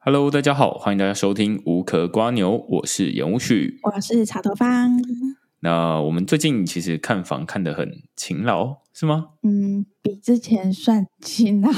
Hello，大家好，欢迎大家收听无壳瓜牛，我是严无旭，我是草头方。那我们最近其实看房看得很勤劳，是吗？嗯，比之前算勤劳，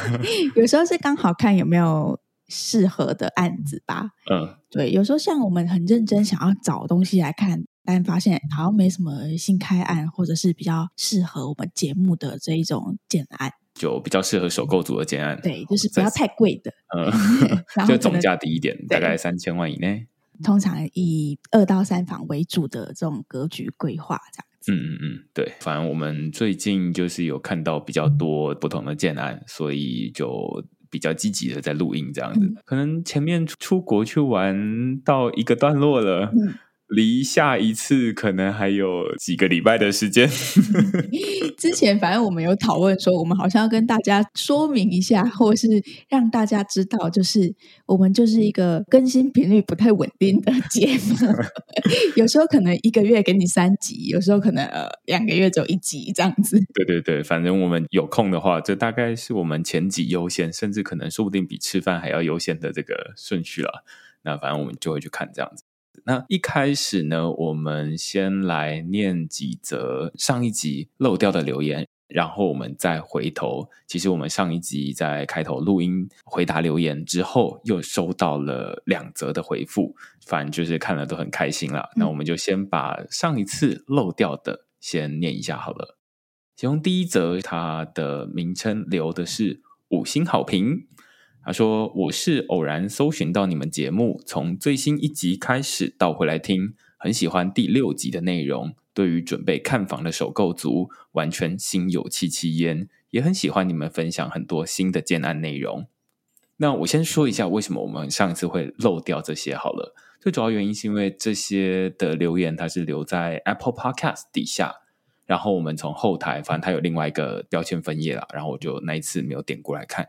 有时候是刚好看有没有适合的案子吧。嗯，对，有时候像我们很认真想要找东西来看，但发现好像没什么新开案，或者是比较适合我们节目的这一种建案。就比较适合首购族的建案，对，就是不要太贵的，嗯，就总价低一点，大概三千万以内。通常以二到三房为主的这种格局规划，这样子。嗯嗯嗯，对，反正我们最近就是有看到比较多不同的建案，所以就比较积极的在录音这样子。嗯、可能前面出国去玩到一个段落了。嗯离下一次可能还有几个礼拜的时间。之前反正我们有讨论说，我们好像要跟大家说明一下，或是让大家知道，就是我们就是一个更新频率不太稳定的节目。有时候可能一个月给你三集，有时候可能呃两个月只有一集这样子。对对对，反正我们有空的话，这大概是我们前几优先，甚至可能说不定比吃饭还要优先的这个顺序了。那反正我们就会去看这样子。那一开始呢，我们先来念几则上一集漏掉的留言，然后我们再回头。其实我们上一集在开头录音回答留言之后，又收到了两则的回复，反正就是看了都很开心啦。那我们就先把上一次漏掉的先念一下好了。其中第一则，它的名称留的是五星好评。他说：“我是偶然搜寻到你们节目，从最新一集开始倒回来听，很喜欢第六集的内容。对于准备看房的首购族，完全心有戚戚焉。也很喜欢你们分享很多新的建案内容。那我先说一下为什么我们上一次会漏掉这些好了。最主要原因是因为这些的留言它是留在 Apple Podcast 底下，然后我们从后台，反正它有另外一个标签分页啦，然后我就那一次没有点过来看。”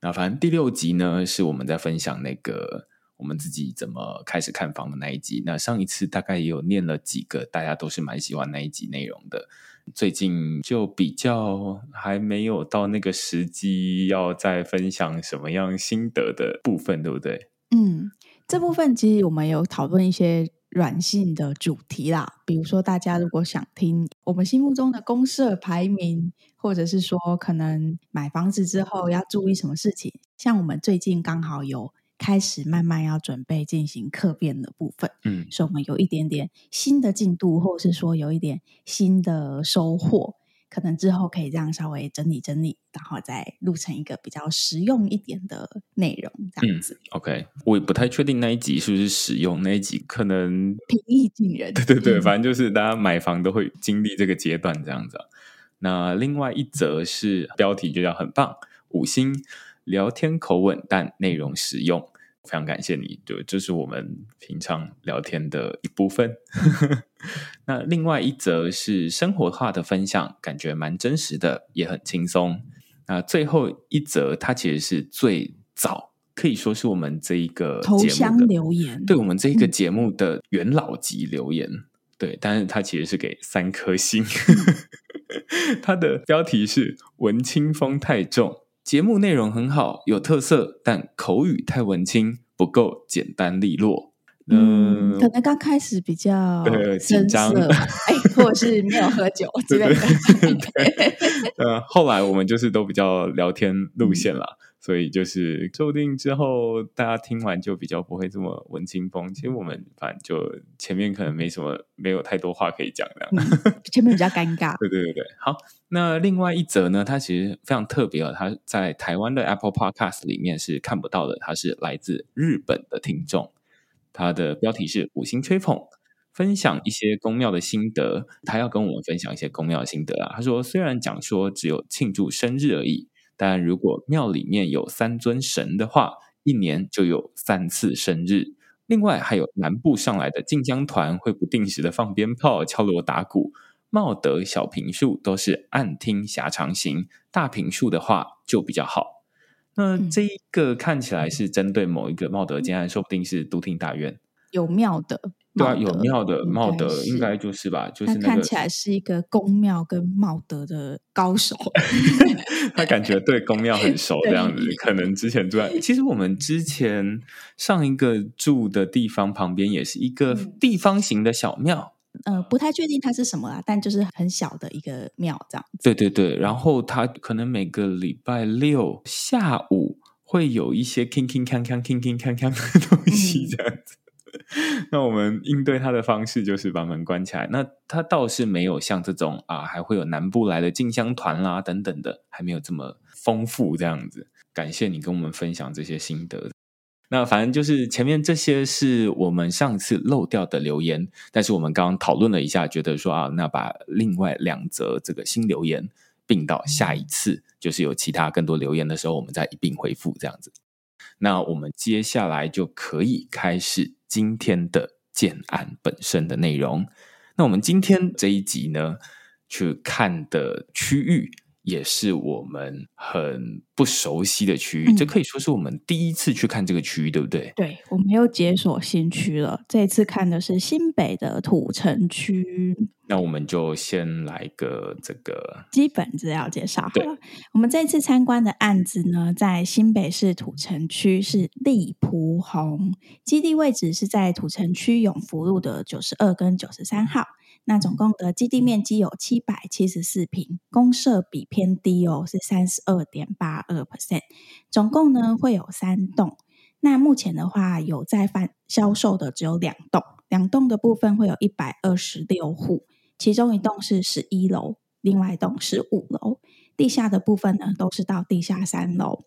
那反正第六集呢，是我们在分享那个我们自己怎么开始看房的那一集。那上一次大概也有念了几个，大家都是蛮喜欢那一集内容的。最近就比较还没有到那个时机，要再分享什么样心得的部分，对不对？嗯，这部分其实我们有讨论一些。软性的主题啦，比如说大家如果想听我们心目中的公社排名，或者是说可能买房子之后要注意什么事情，像我们最近刚好有开始慢慢要准备进行客变的部分，嗯，所以我们有一点点新的进度，或者是说有一点新的收获。可能之后可以这样稍微整理整理，然后再录成一个比较实用一点的内容，这样子。嗯，OK，我也不太确定那一集是不是实用，那一集可能平易近人。对对对，反正就是大家买房都会经历这个阶段这样子。那另外一则是标题就叫很棒，五星聊天口吻，但内容实用。非常感谢你，就这是我们平常聊天的一部分。那另外一则是生活化的分享，感觉蛮真实的，也很轻松。那最后一则，它其实是最早可以说是我们这一个节目头箱留言，对我们这一个节目的元老级留言。嗯、对，但是它其实是给三颗星。它的标题是“文青风太重”。节目内容很好，有特色，但口语太文青，不够简单利落。嗯，嗯可能刚开始比较紧张，哎，或者是没有喝酒之类的。呃，后来我们就是都比较聊天路线了。嗯所以就是说不定之后大家听完就比较不会这么文青风。其实我们反正就前面可能没什么，没有太多话可以讲的、嗯，前面比较尴尬。对对对对，好。那另外一则呢，它其实非常特别哦，它在台湾的 Apple Podcast 里面是看不到的，它是来自日本的听众。它的标题是五星吹捧，分享一些公庙的心得。他要跟我们分享一些公庙的心得啊。他说，虽然讲说只有庆祝生日而已。但如果庙里面有三尊神的话，一年就有三次生日。另外还有南部上来的晋江团，会不定时的放鞭炮、敲锣打鼓。茂德小平数都是暗厅狭长型，大平数的话就比较好。那这一个看起来是针对某一个茂德建案，说不定是都厅大院。有庙的。对啊，有庙的茂德应该就是吧，就是那个看起来是一个宫庙跟茂德的高手，他感觉对宫庙很熟这样子，可能之前住在，其实我们之前上一个住的地方旁边也是一个地方型的小庙，嗯、呃，不太确定它是什么啊，但就是很小的一个庙这样子。对对对，然后他可能每个礼拜六下午会有一些铿铿锵锵、铿铿锵锵的东西这样子。那我们应对他的方式就是把门关起来。那他倒是没有像这种啊，还会有南部来的进香团啦等等的，还没有这么丰富这样子。感谢你跟我们分享这些心得。那反正就是前面这些是我们上次漏掉的留言，但是我们刚刚讨论了一下，觉得说啊，那把另外两则这个新留言并到下一次，就是有其他更多留言的时候，我们再一并回复这样子。那我们接下来就可以开始今天的建案本身的内容。那我们今天这一集呢，去看的区域。也是我们很不熟悉的区域，嗯，这可以说是我们第一次去看这个区域，对不对？对，我们又解锁新区了。这次看的是新北的土城区。那我们就先来个这个基本资料介绍好了。我们这次参观的案子呢，在新北市土城区是立浦红，基地位置是在土城区永福路的九十二跟九十三号。那总共的基地面积有七百七十四平，公设比偏低哦，是三十二点八二 percent。总共呢会有三栋，那目前的话有在贩销售的只有两栋，两栋的部分会有一百二十六户，其中一栋是十一楼，另外一栋是五楼，地下的部分呢都是到地下三楼，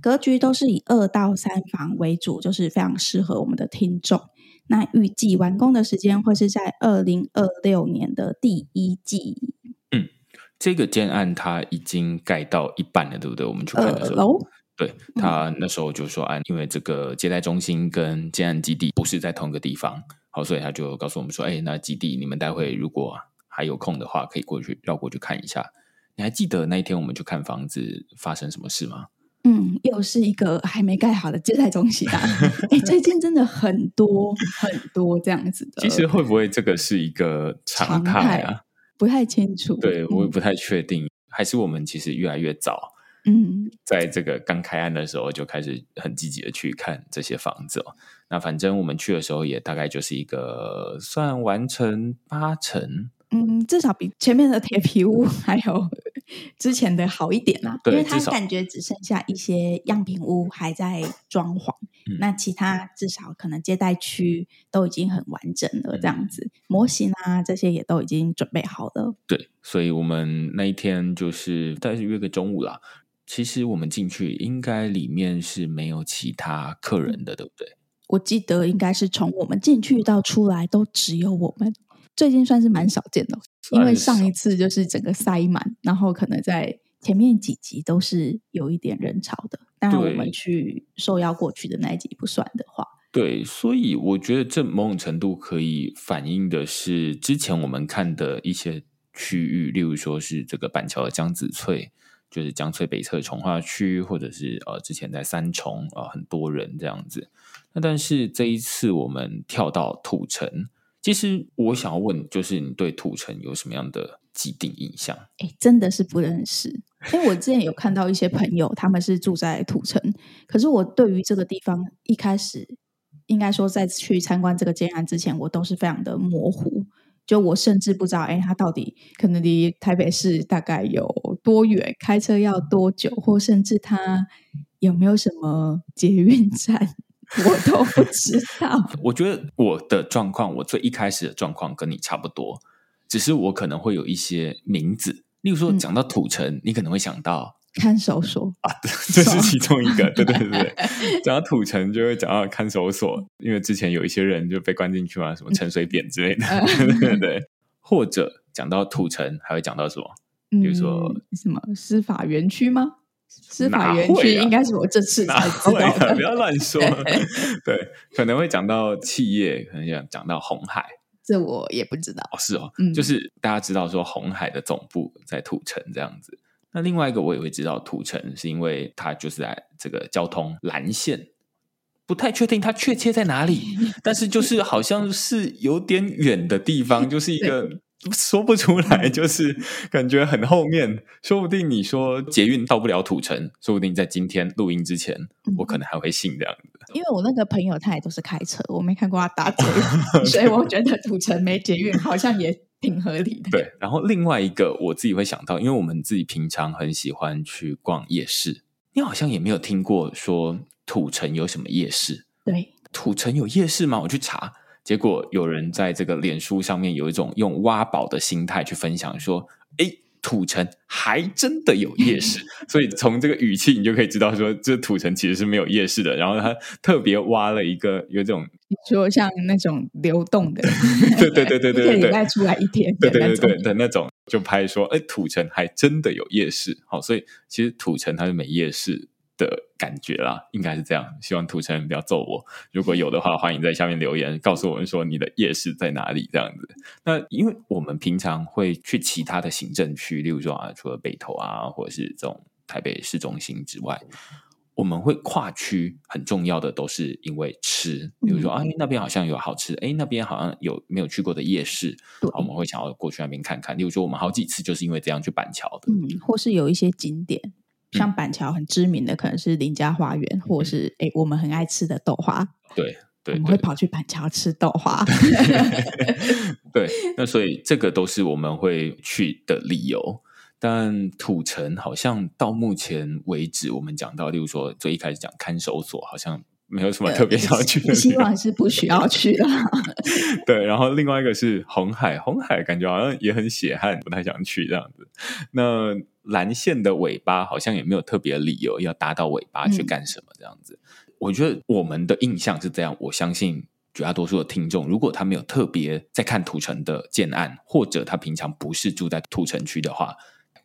格局都是以二到三房为主，就是非常适合我们的听众。那预计完工的时间会是在二零二六年的第一季。嗯，这个建案它已经盖到一半了，对不对？我们去看的时候，对，他那时候就说，啊，因为这个接待中心跟建案基地不是在同一个地方，好，所以他就告诉我们说，哎，那基地你们待会如果还有空的话，可以过去绕过去看一下。你还记得那一天我们去看房子发生什么事吗？嗯，又是一个还没盖好的接待中心啊！哎，最近真的很多很多这样子的。其实会不会这个是一个常态啊？不太清楚。对，我也不太确定，嗯，还是我们其实越来越早。嗯，在这个刚开案的时候就开始很积极的去看这些房子哦。那反正我们去的时候也大概就是一个算完成八成。嗯，至少比前面的铁皮屋还有 之前的好一点啦，因为他感觉只剩下一些样品屋还在装潢，嗯，那其他至少可能接待区都已经很完整了，这样子，嗯，模型啊这些也都已经准备好了。对，所以我们那一天就是大概是约个中午啦。其实我们进去应该里面是没有其他客人的，对不对？我记得应该是从我们进去到出来都只有我们。最近算是蛮少见的，因为上一次就是整个塞满，然后可能在前面几集都是有一点人潮的。当然，我们去受邀过去的那一集不算的话，对，所以我觉得这某种程度可以反映的是之前我们看的一些区域，例如说是这个板桥的江子翠，就是江翠北侧重化区，或者是呃之前在三重啊、呃、很多人这样子。那但是这一次我们跳到土城。其实我想要问，就是你对土城有什么样的既定印象？哎，真的是不认识。因为我之前有看到一些朋友，他们是住在土城，可是我对于这个地方一开始，应该说在去参观这个建案之前，我都是非常的模糊。就我甚至不知道，哎，它到底可能离台北市大概有多远，开车要多久，或甚至它有没有什么捷运站。我都不知道。我觉得我的状况，我最一开始的状况跟你差不多，只是我可能会有一些名字，例如说讲到土城，嗯、你可能会想到看守所啊，这是其中一个。对对对对，讲到土城就会讲到看守所，因为之前有一些人就被关进去嘛，什么陈水扁之类的，嗯、对对对。或者讲到土城，还会讲到什么？比如说、嗯、什么司法园区吗？司法园区应该是我这次才知道的，啊、不要乱说。对，可能会讲到企业，可能讲讲到红海，这我也不知道。哦，是哦，嗯、就是大家知道说红海的总部在土城这样子。那另外一个我也会知道土城，是因为它就是在这个交通蓝线不太确定它确切在哪里，但是就是好像是有点远的地方，就是一个 说不出来，就是感觉很后面。说不定你说捷运到不了土城，说不定在今天录音之前，我可能还会信这样子。因为我那个朋友他也都是开车，我没看过他搭捷运，所以我觉得土城没捷运好像也挺合理的。对，然后另外一个我自己会想到，因为我们自己平常很喜欢去逛夜市，你好像也没有听过说。土城有什么夜市？对，土城有夜市吗？我去查，结果有人在这个脸书上面有一种用挖宝的心态去分享，说：“哎，土城还真的有夜市。” 所以从这个语气，你就可以知道说，这土城其实是没有夜市的。然后他特别挖了一个有这种，说像那种流动的，对对对对对对，一个礼拜出来一天，对对对对的那种，就拍说：“ 哎，土城还真的有夜市。”好，所以其实土城它是没夜市的感觉啦，应该是这样。希望土城人不要揍我，如果有的话，欢迎在下面留言告诉我们说你的夜市在哪里这样子。那因为我们平常会去其他的行政区，例如说啊，除了北投啊，或者是这种台北市中心之外，我们会跨区。很重要的都是因为吃，比如说啊，那边好像有好吃，哎，那边好像有没有去过的夜市，我们会想要过去那边看看。例如说，我们好几次就是因为这样去板桥的，嗯，或是有一些景点。像板桥很知名的，可能是林家花园，或者是哎，我们很爱吃的豆花。对对，我们会跑去板桥吃豆花。对，那所以这个都是我们会去的理由。但土城好像到目前为止，我们讲到，例如说最一开始讲看守所，好像没有什么特别想要去的。希望是不需要去的。对，然后另外一个是红海，红海感觉好像也很血汗，不太想去这样子。那。蓝线的尾巴好像也没有特别理由要搭到尾巴去干什么这样子。嗯，我觉得我们的印象是这样。我相信绝大多数的听众，如果他没有特别在看土城的建案，或者他平常不是住在土城区的话。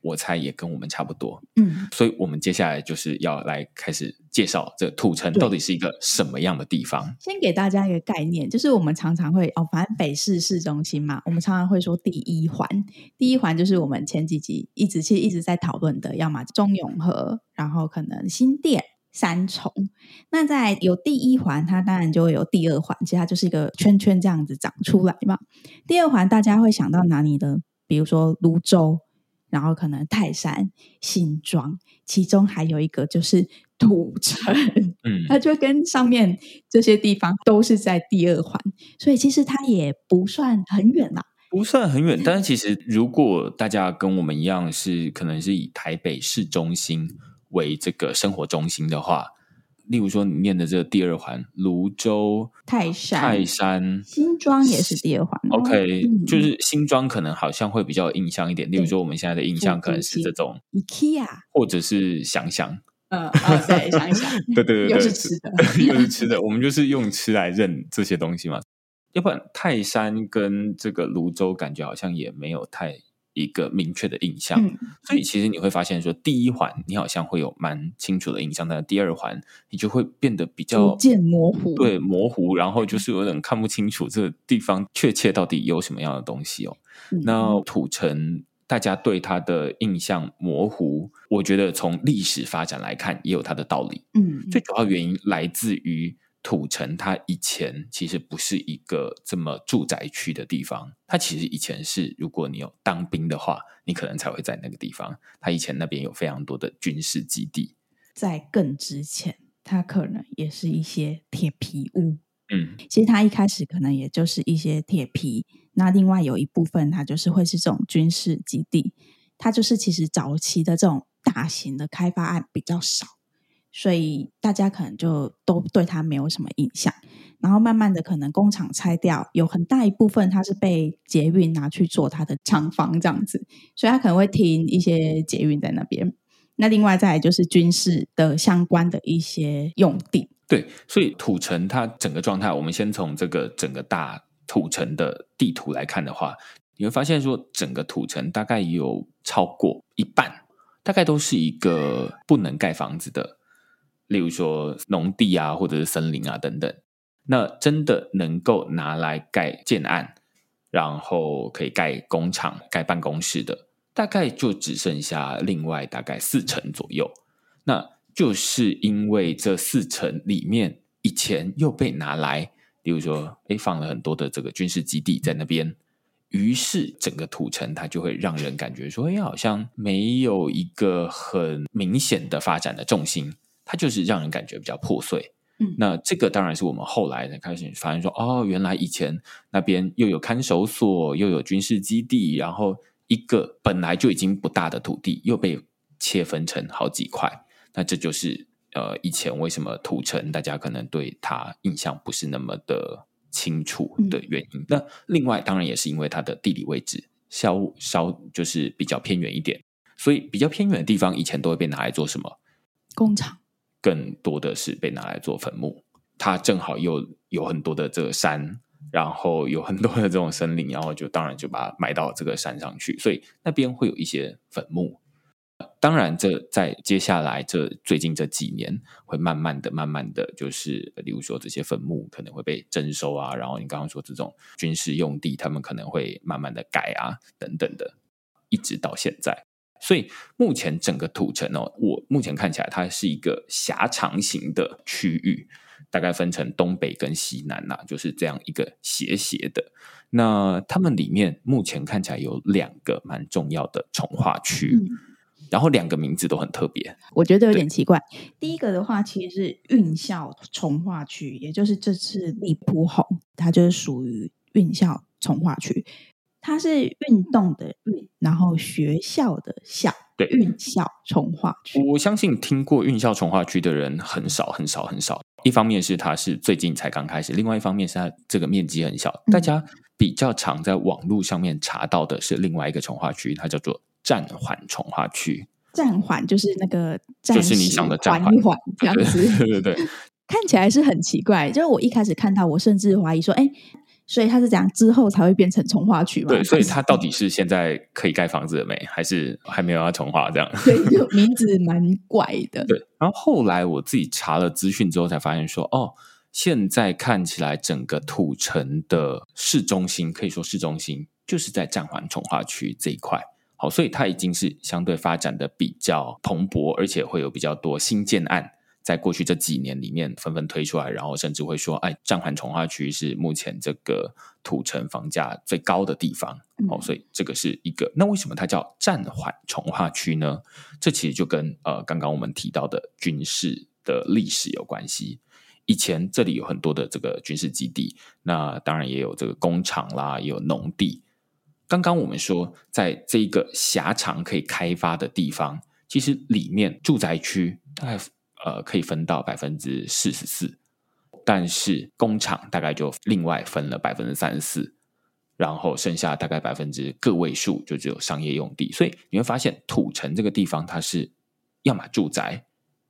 我猜也跟我们差不多，嗯，所以我们接下来就是要来开始介绍这土城到底是一个什么样的地方。先给大家一个概念，就是我们常常会哦，反正北市市中心嘛，我们常常会说第一环，第一环就是我们前几集一直其实一直在讨论的，要么中永和，然后可能新店、三重。那在有第一环，它当然就会有第二环，其实它就是一个圈圈这样子长出来嘛。第二环大家会想到哪里呢？比如说芦洲。然后可能泰山、新庄，其中还有一个就是土城，嗯，它就跟上面这些地方都是在第二环，所以其实它也不算很远啦，不算很远。但是其实如果大家跟我们一样是可能是以台北市中心为这个生活中心的话。例如说，你念的这个第二环，泸州、泰山、泰山、新庄也是第二环。OK，嗯，就是新庄可能好像会比较有印象一点。例如说，我们现在的印象可能是这种 IKEA，或者是想想，嗯，哦，对，想想，对对对对，又是吃的，又是吃的。我们就是用吃来认这些东西嘛。要不然，泰山跟这个泸州感觉好像也没有太。一个明确的印象，嗯，所以其实你会发现说，第一环你好像会有蛮清楚的印象，但第二环你就会变得比较渐模糊，对，模糊，然后就是有点看不清楚这个地方确切到底有什么样的东西哦。嗯，那土城大家对它的印象模糊，我觉得从历史发展来看也有它的道理。嗯，最主要原因来自于。土城它以前其实不是一个这么住宅区的地方，它其实以前是，如果你有当兵的话，你可能才会在那个地方。它以前那边有非常多的军事基地，在更之前，它可能也是一些铁皮屋。嗯，其实它一开始可能也就是一些铁皮，那另外有一部分它就是会是这种军事基地，它就是其实早期的这种大型的开发案比较少。所以大家可能就都对它没有什么印象，然后慢慢的可能工厂拆掉，有很大一部分它是被捷运拿去做它的厂房这样子，所以它可能会停一些捷运在那边。那另外再来就是军事的相关的一些用地。对，所以土城它整个状态，我们先从这个整个大土城的地图来看的话，你会发现说整个土城大概有超过一半，大概都是一个不能盖房子的。例如说农地啊，或者是森林啊等等，那真的能够拿来盖建案，然后可以盖工厂、盖办公室的，大概就只剩下另外大概四成左右。那就是因为这四成里面以前又被拿来，比如说，哎，放了很多的这个军事基地在那边，于是整个土城它就会让人感觉说，哎，好像没有一个很明显的发展的重心，它就是让人感觉比较破碎。嗯，那这个当然是我们后来才开始发现说，哦，原来以前那边又有看守所，又有军事基地，然后一个本来就已经不大的土地又被切分成好几块，那这就是呃以前为什么土城大家可能对它印象不是那么的清楚的原因。嗯，那另外当然也是因为它的地理位置稍稍就是比较偏远一点，所以比较偏远的地方以前都会被拿来做什么？工厂。更多的是被拿来做坟墓，它正好又有很多的这个山，然后有很多的这种森林，然后就当然就把它埋到这个山上去，所以那边会有一些坟墓。当然，这在接下来这最近这几年，会慢慢的、慢慢的就是，例如说这些坟墓可能会被征收啊，然后你刚刚说这种军事用地，他们可能会慢慢的改啊，等等的，一直到现在。所以目前整个土城哦，我目前看起来它是一个狭长型的区域，大概分成东北跟西南呐、啊，就是这样一个斜斜的。那他们里面目前看起来有两个蛮重要的从化区，嗯、然后两个名字都很特别，我觉得有点奇怪。第一个的话其实是运校从化区，也就是这次立铺红，它就是属于运校从化区。它是运动的运，然后学校的校，对，运校从化区。我相信听过运校从化区的人很少很少很少。一方面是它是最近才刚开始，另外一方面是它这个面积很小。嗯、大家比较常在网络上面查到的是另外一个从化区，它叫做暂缓从化区。暂缓就是那个暂，就是你想的暂缓，缓 这样子。对对对，对，看起来是很奇怪。就是我一开始看到，我甚至怀疑说，哎。所以他是讲之后才会变成从化区嘛？对，所以它到底是现在可以盖房子了没，还是还没有要从化这样？对，就名字蛮怪的。对，然后后来我自己查了资讯之后，才发现说，哦，现在看起来整个土城的市中心，可以说市中心就是在暂缓从化区这一块。好，所以它已经是相对发展的比较蓬勃，而且会有比较多新建案。在过去这几年里面，纷纷推出来，然后甚至会说：“哎，暂缓从化区是目前这个土城房价最高的地方。嗯”哦，所以这个是一个。那为什么它叫暂缓从化区呢？这其实就跟呃刚刚我们提到的军事的历史有关系。以前这里有很多的这个军事基地，那当然也有这个工厂啦，也有农地。刚刚我们说，在这一个狭长可以开发的地方，其实里面住宅区大概。呃，可以分到百分之四十四，但是工厂大概就另外分了百分之三十四，然后剩下大概百分之个位数就只有商业用地，所以你会发现土城这个地方它是要么住宅，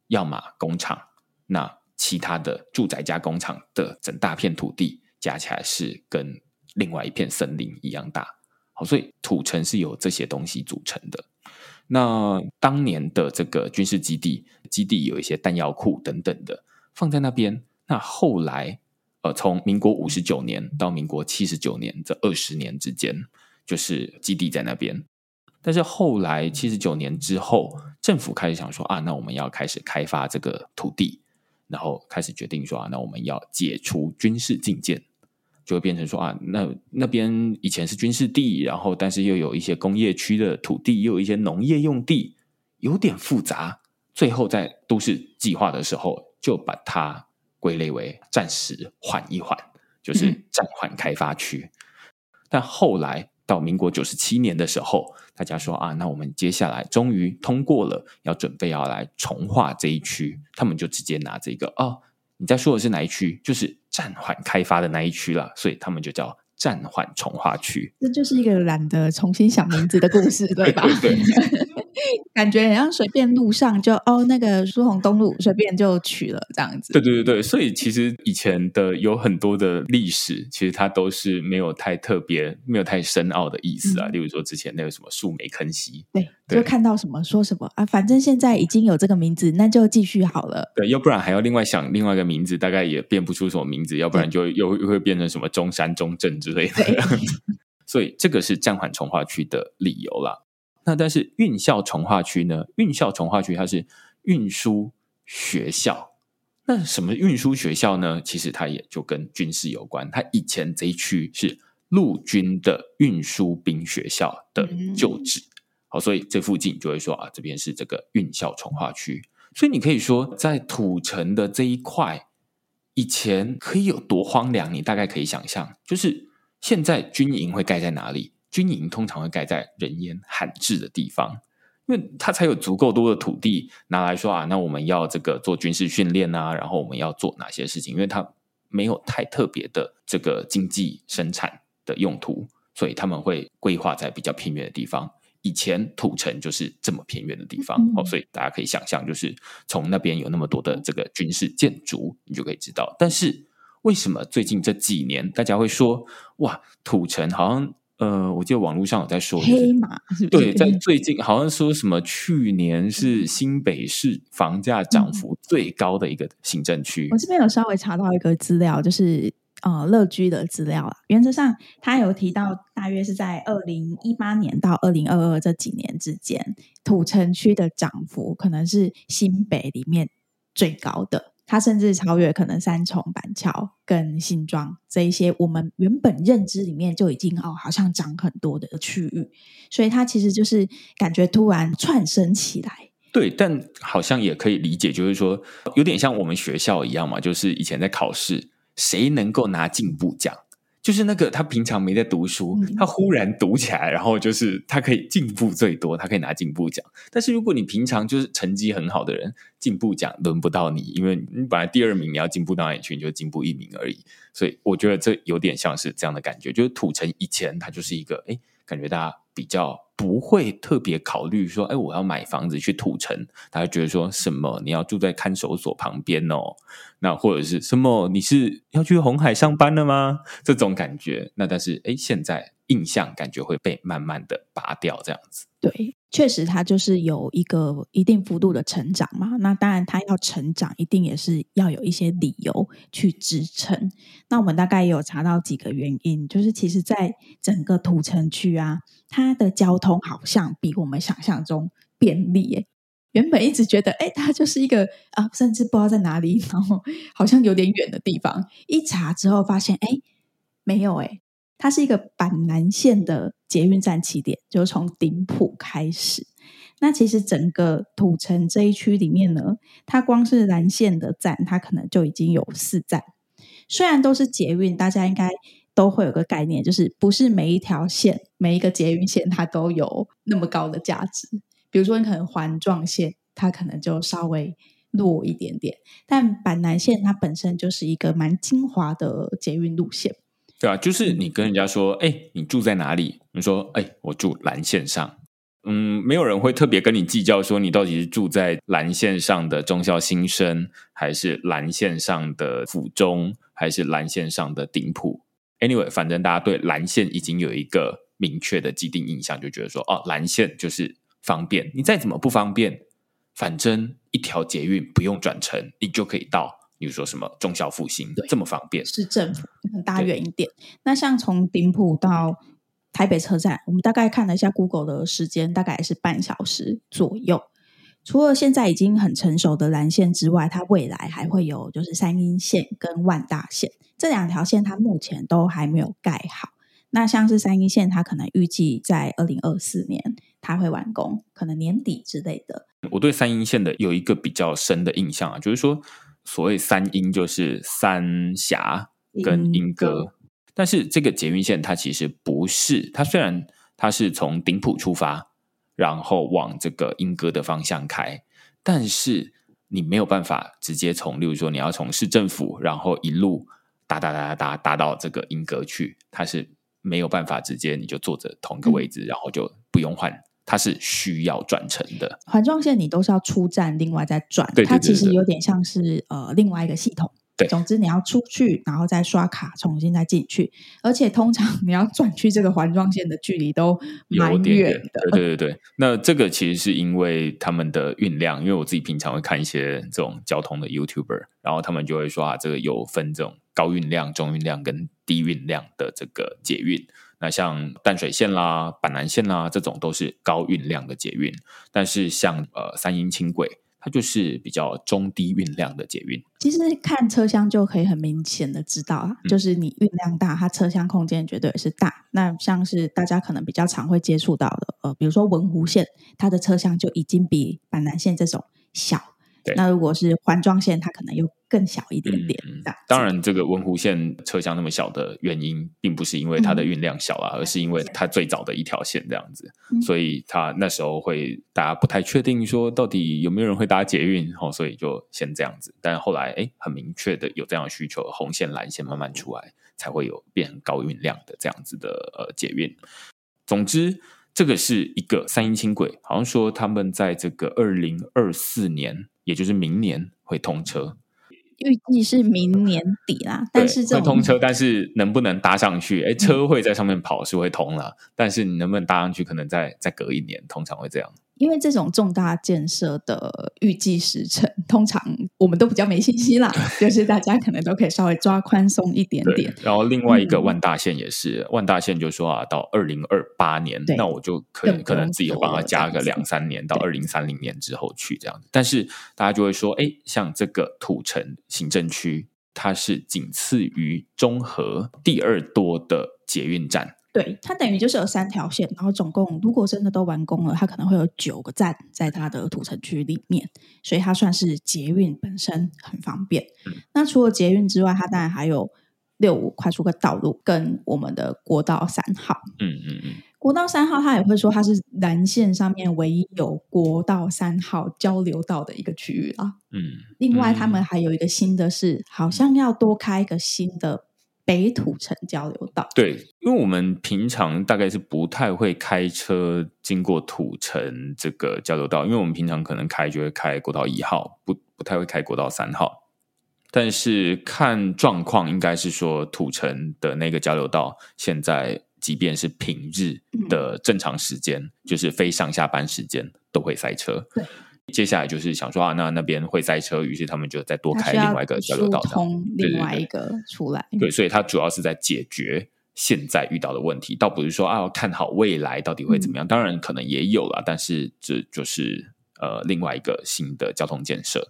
要么工厂，那其他的住宅加工厂的整大片土地加起来是跟另外一片森林一样大，好，所以土城是由这些东西组成的。那当年的这个军事基地，基地有一些弹药库等等的放在那边。那后来，呃，从民国五十九年到民国七十九年这二十年之间，就是基地在那边。但是后来七十九年之后，政府开始想说啊，那我们要开始开发这个土地，然后开始决定说啊，那我们要解除军事禁建。就会变成说啊，那那边以前是军事地，然后但是又有一些工业区的土地，又有一些农业用地，有点复杂。最后在都市计划的时候，就把它归类为暂时缓一缓，就是暂缓开发区。嗯。但后来到民国九十七年的时候，大家说啊，那我们接下来终于通过了，要准备要来重划这一区，他们就直接拿这个哦。你在说的是哪一区？就是暂缓开发的那一区了，所以他们就叫暂缓重划区。这就是一个懒得重新想名字的故事，对吧？对，对，对。感觉好像随便路上就哦，那个苏洪东路随便就取了这样子。对对对对，所以其实以前的有很多的历史，其实它都是没有太特别、没有太深奥的意思啊。嗯、例如说之前那个什么树莓坑溪，对，对就看到什么说什么啊，反正现在已经有这个名字，那就继续好了。对，要不然还要另外想另外一个名字，大概也变不出什么名字，要不然就又又会变成什么中山、中正之类的。所以这个是暂缓重划区的理由啦。那但是运校从化区呢？运校从化区它是运输学校，那什么运输学校呢？其实它也就跟军事有关。它以前这一区是陆军的运输兵学校的旧址，嗯、好，所以这附近就会说啊，这边是这个运校从化区。所以你可以说，在土城的这一块，以前可以有多荒凉，你大概可以想象。就是现在军营会盖在哪里？军营通常会盖在人烟罕至的地方。因为它才有足够多的土地拿来说啊，那我们要这个做军事训练啊，然后我们要做哪些事情？因为它没有太特别的这个经济生产的用途，所以他们会规划在比较偏远的地方。以前土城就是这么偏远的地方，嗯、哦，所以大家可以想象，就是从那边有那么多的这个军事建筑，你就可以知道。但是为什么最近这几年大家会说哇，土城好像？呃，我记得网络上有在说，黑马是不是？对，在最近好像说什么，去年是新北市房价涨幅最高的一个行政区。我这边有稍微查到一个资料，就是呃乐居的资料啊。原则上，他有提到，大约是在二零一八年到二零二二这几年之间，土城区的涨幅可能是新北里面最高的。它甚至超越可能三重、板桥跟新庄这一些我们原本认知里面就已经哦，好像涨很多的区域，所以它其实就是感觉突然窜升起来。对，但好像也可以理解，就是说有点像我们学校一样嘛，就是以前在考试，谁能够拿进步奖？就是那个他平常没在读书，他忽然读起来，然后就是他可以进步最多，他可以拿进步奖。但是如果你平常就是成绩很好的人，进步奖轮不到你，因为你本来第二名，你要进步到哪里去，你就进步一名而已。所以我觉得这有点像是这样的感觉，就是土城以前他就是一个，哎，感觉大家比较。不会特别考虑说，哎，我要买房子去土城，大家觉得说什么？你要住在看守所旁边哦，那或者是什么？你是要去红海上班了吗？这种感觉，那但是哎，现在印象感觉会被慢慢的拔掉，这样子。对。确实，它就是有一个一定幅度的成长嘛。那当然，它要成长，一定也是要有一些理由去支撑。那我们大概也有查到几个原因，就是其实，在整个土城区啊，它的交通好像比我们想象中便利耶。原本一直觉得，哎，它就是一个啊，甚至不知道在哪里，然后好像有点远的地方。一查之后发现，哎，没有哎。它是一个板南线的捷运站起点，就是从顶埔开始。那其实整个土城这一区里面呢，它光是南线的站，它可能就已经有四站。虽然都是捷运，大家应该都会有个概念，就是不是每一条线、每一个捷运线它都有那么高的价值。比如说，你可能环状线，它可能就稍微弱一点点，但板南线它本身就是一个蛮精华的捷运路线。对啊，就是你跟人家说，哎，你住在哪里？你说，哎，我住蓝线上。嗯，没有人会特别跟你计较，说你到底是住在蓝线上的中校新生，还是蓝线上的府中，还是蓝线上的顶埔。Anyway，反正大家对蓝线已经有一个明确的既定印象，就觉得说，哦，蓝线就是方便。你再怎么不方便，反正一条捷运不用转乘，你就可以到。比如说什么中小复兴，对，这么方便，市政府搭远一点。那像从顶埔到台北车站，我们大概看了一下 Google 的时间，大概是半小时左右。除了现在已经很成熟的蓝线之外，它未来还会有就是三阴线跟万大线这两条线，它目前都还没有盖好。那像是三阴线，它可能预计在二零二四年它会完工，可能年底之类的。我对三阴线的有一个比较深的印象啊，就是说。所谓三莺就是三峡跟莺歌，但是这个捷运线它其实不是，它虽然它是从顶埔出发，然后往这个莺歌的方向开，但是你没有办法直接从，例如说你要从市政府，然后一路搭搭搭搭搭搭到这个莺歌去，它是没有办法直接你就坐着同一个位置，嗯、然后就不用换。它是需要转乘的，环状线你都是要出站，另外再转。对对对对，它其实有点像是呃另外一个系统。对，总之你要出去，然后再刷卡，重新再进去。而且通常你要转去这个环状线的距离都蛮远的。对对对对，那这个其实是因为他们的运量，因为我自己平常会看一些这种交通的 YouTuber，然后他们就会说啊，这个有分这种高运量、中运量跟低运量的这个捷运。那像淡水线啦、板南线啦这种都是高运量的捷运，但是像呃三鹰轻轨，它就是比较中低运量的捷运。其实看车厢就可以很明显的知道啊，嗯、就是你运量大，它车厢空间绝对也是大。那像是大家可能比较常会接触到的，呃，比如说文湖线，它的车厢就已经比板南线这种小。对那如果是环状线，它可能又更小一点点。嗯、当然，这个文湖线车厢那么小的原因，并不是因为它的运量小啊，嗯、而是因为它最早的一条线这样子，嗯、所以它那时候会大家不太确定说到底有没有人会搭捷运，哦，所以就先这样子。但后来，哎，很明确的有这样的需求，红线、蓝线慢慢出来，才会有变高运量的这样子的呃捷运。总之。这个是一个三英轻轨，好像说他们在这个二零二四年，也就是明年会通车，预计是明年底啦。但是这会通车，但是能不能搭上去？哎，车会在上面跑是会通了，嗯、但是你能不能搭上去，可能再再隔一年，通常会这样。因为这种重大建设的预计时程，通常我们都比较没信心啦，就是大家可能都可以稍微抓宽松一点点。然后另外一个万大线也是，嗯、万大线就说啊，到二零二八年，那我就可可能自己会帮他加个两三年，到二零三零年之后去这样子。但是大家就会说，哎，像这个土城行政区，它是仅次于中和第二多的捷运站。对，它等于就是有三条线，然后总共如果真的都完工了，它可能会有九个站在它的土城区里面，所以它算是捷运本身很方便。嗯、那除了捷运之外，它当然还有六五快速的道路跟我们的国道三号。嗯嗯嗯，国道三号它也会说它是蓝线上面唯一有国道三号交流道的一个区域啊。嗯，另外他们还有一个新的是，好像要多开一个新的。北土城交流道，对，因为我们平常大概是不太会开车经过土城这个交流道，因为我们平常可能开就会开国道一号，不不太会开国道三号。但是看状况，应该是说土城的那个交流道，现在即便是平日的正常时间，嗯、就是非上下班时间都会塞车。对。接下来就是想说啊，那那边会塞车，于是他们就再多开另外一个交流道，通另外一个出来。对，所以它主要是在解决现在遇到的问题，倒不是说啊，要看好未来到底会怎么样。嗯、当然可能也有了，但是这就是呃另外一个新的交通建设。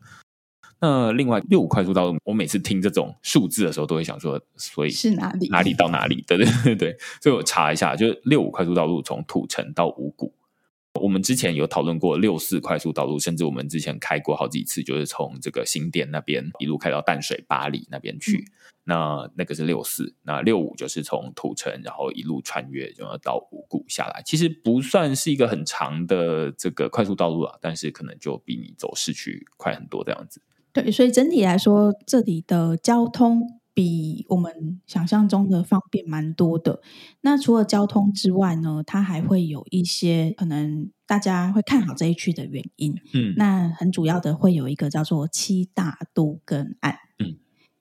那另外六五快速道路，我每次听这种数字的时候，都会想说，所以是哪里？哪里到哪里？对对对对，所以我查一下，就是六五快速道路从土城到五股。我们之前有讨论过六四快速道路，甚至我们之前开过好几次，就是从这个新店那边一路开到淡水巴黎那边去。嗯、那那个是六四，那六五就是从土城，然后一路穿越，然后到五股下来。其实不算是一个很长的这个快速道路啊，但是可能就比你走市区快很多这样子。对，所以整体来说，这里的交通。比我们想象中的方便蛮多的。那除了交通之外呢，它还会有一些可能大家会看好这一区的原因。嗯，那很主要的会有一个叫做七大都根案。嗯，